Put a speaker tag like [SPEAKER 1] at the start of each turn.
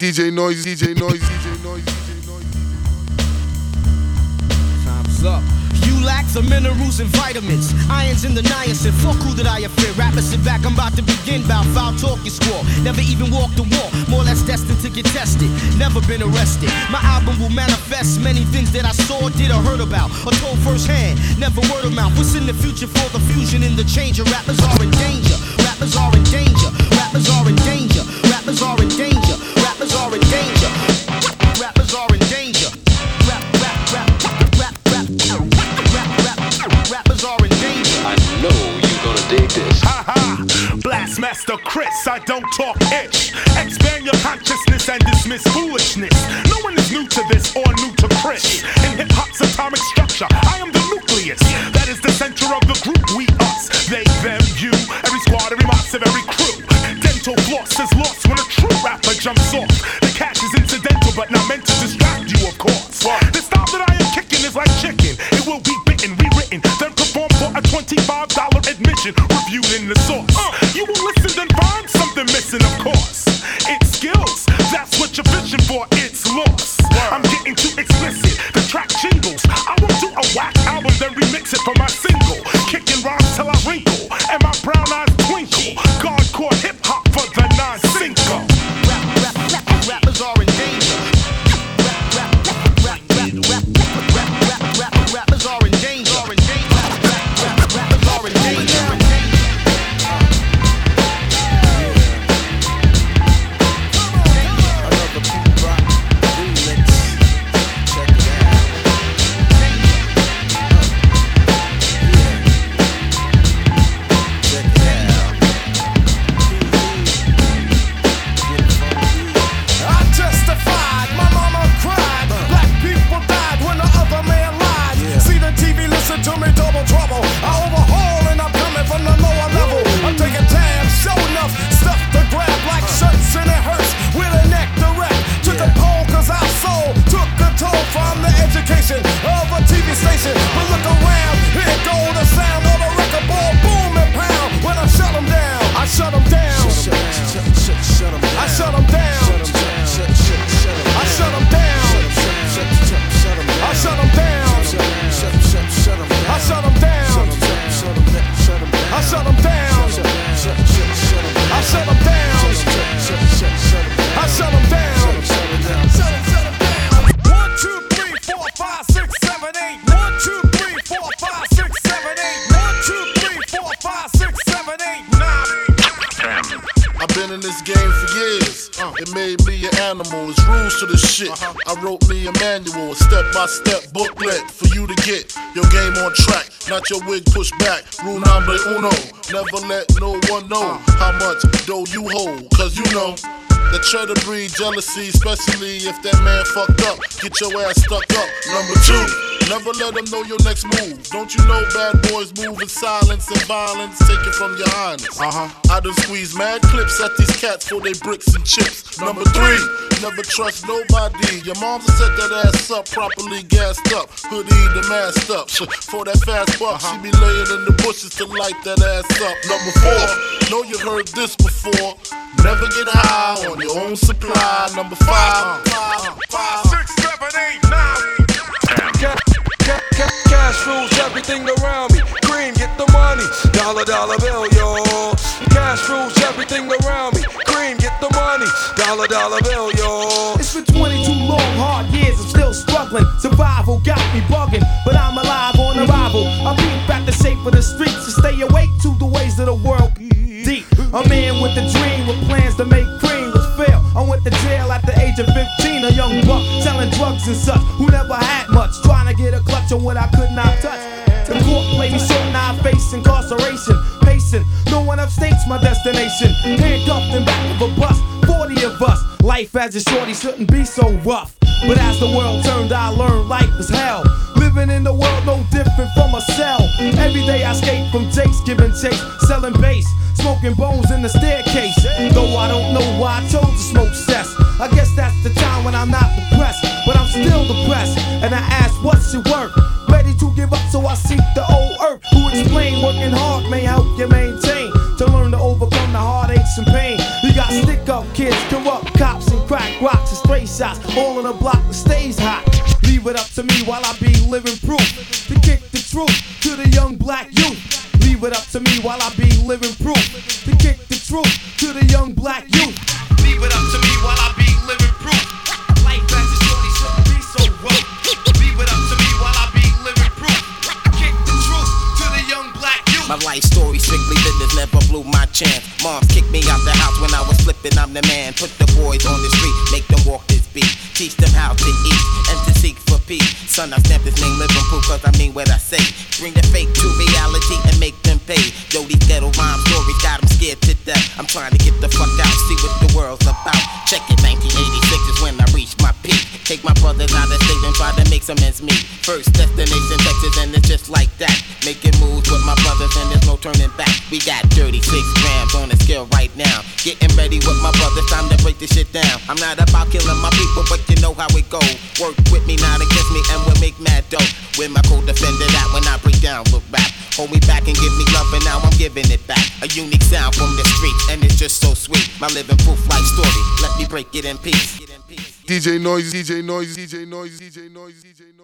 [SPEAKER 1] DJ Noise, DJ Noise, DJ Noise, DJ Noise.
[SPEAKER 2] Time's up. You lack the minerals and vitamins, irons in the niacin. Fuck who that I fear. Rappers sit back, I'm about to begin. Bout foul talk you score. Never even walked the walk, more or less destined to get tested. Never been arrested. My album will manifest many things that I saw, did, or heard about, or told firsthand. Never word of mouth. What's in the future for the fusion in the change? Rappers are in danger. Rappers Rappers are in danger. Rappers are in danger. Rappers are in danger. Rappers are in danger. Rappers are in danger. Rap, rap, rap, rap, rap, rap, rap, rappers are in danger.
[SPEAKER 3] I know you're gonna dig this.
[SPEAKER 4] Ha ha! Blastmaster Chris, I don't jumps off. The cash is incidental, but not meant to distract you, of course. The style that I am kicking is like chicken. It will be bitten, rewritten, then performed for a $25 admission, reviewed in the source. Uh. You will listen, then find something missing, of course.
[SPEAKER 1] Years. It made me an animal. It's rules to the shit. I wrote me a manual, a step by step booklet for you to get your game on track. Not your wig pushed back. Rule number uno. Never let no one know how much dough you hold. Cause you know. That try to breed jealousy, especially if that man fucked up. Get your ass stuck up. Number two, never let them know your next move. Don't you know bad boys move in silence and violence? Take it from your highness. Uh huh. I done squeeze mad clips at these cats for they bricks and chips. Number three, never trust nobody. Your mom's set that ass up properly gassed up, hoodie the masked up. For that fast buck, she be laying in the bushes to light that ass up. Number four, know you heard this before. Never get high on your own supply. Number five, five,
[SPEAKER 5] Dollar, dollar bill, yo.
[SPEAKER 6] It's been 22 long, hard years, I'm still struggling. Survival got me bugging, but I'm alive on arrival. I beat back the shape of the streets to stay awake to the ways of the world. Deep, a man with a dream with plans to make cream was fail. I went to jail at the age of 15, a young buck selling drugs and such who never had much, trying to get a clutch on what I could not touch. The court lady short, now I face incarceration. Pacing, no one upstates my destination. Handcuffed in back of a bus, 40 of us. Life as a shorty shouldn't be so rough. But as the world turned, I learned life is hell. Living in the world no different from a cell. Every day I escape from Jake's giving chase, selling bass, smoking bones in the staircase. Though I don't know why I chose to smoke cess. I guess that's the time when I'm not depressed, but I'm still depressed. And I ask, what's your stick up kids, corrupt cops, and crack rocks and stray shots, all in a block that stays hot. Leave it up to me while I be living proof to kick the truth to the young black youth. Leave it up to me while I be living proof to kick the truth to the young black youth. Leave it up to me while I be living proof. Life
[SPEAKER 7] story strictly business never blew my chance. Moms kicked me out the house when I was flipping, I'm the man. Put the boys on the street, make them walk this beat. Teach them how to eat and to seek for peace. Son, I stamp this name living proof cause I mean what I say. Bring the fake to reality and make them pay. Yo, these ghetto rhyme stories got them scared to death. I'm trying to get the fuck out, see what the world's about. Check it, 1986 meet. First destination Texas and it's just like that. Making moves with my brothers and there's no turning back. We got 36 grams on the scale right now. Getting ready with my brothers, time to break this shit down. I'm not about killing my people, but you know how it go. Work with me, not against me, and we'll make mad dough. With my co-defender that when I break down with rap. Hold me back and give me love, and now I'm giving back. A unique sound from the streets, and it's just so sweet. My living proof life story. Let me break it in peace.
[SPEAKER 1] DJ Noise, DJ Noise, DJ Noise, DJ Noise, DJ Noise.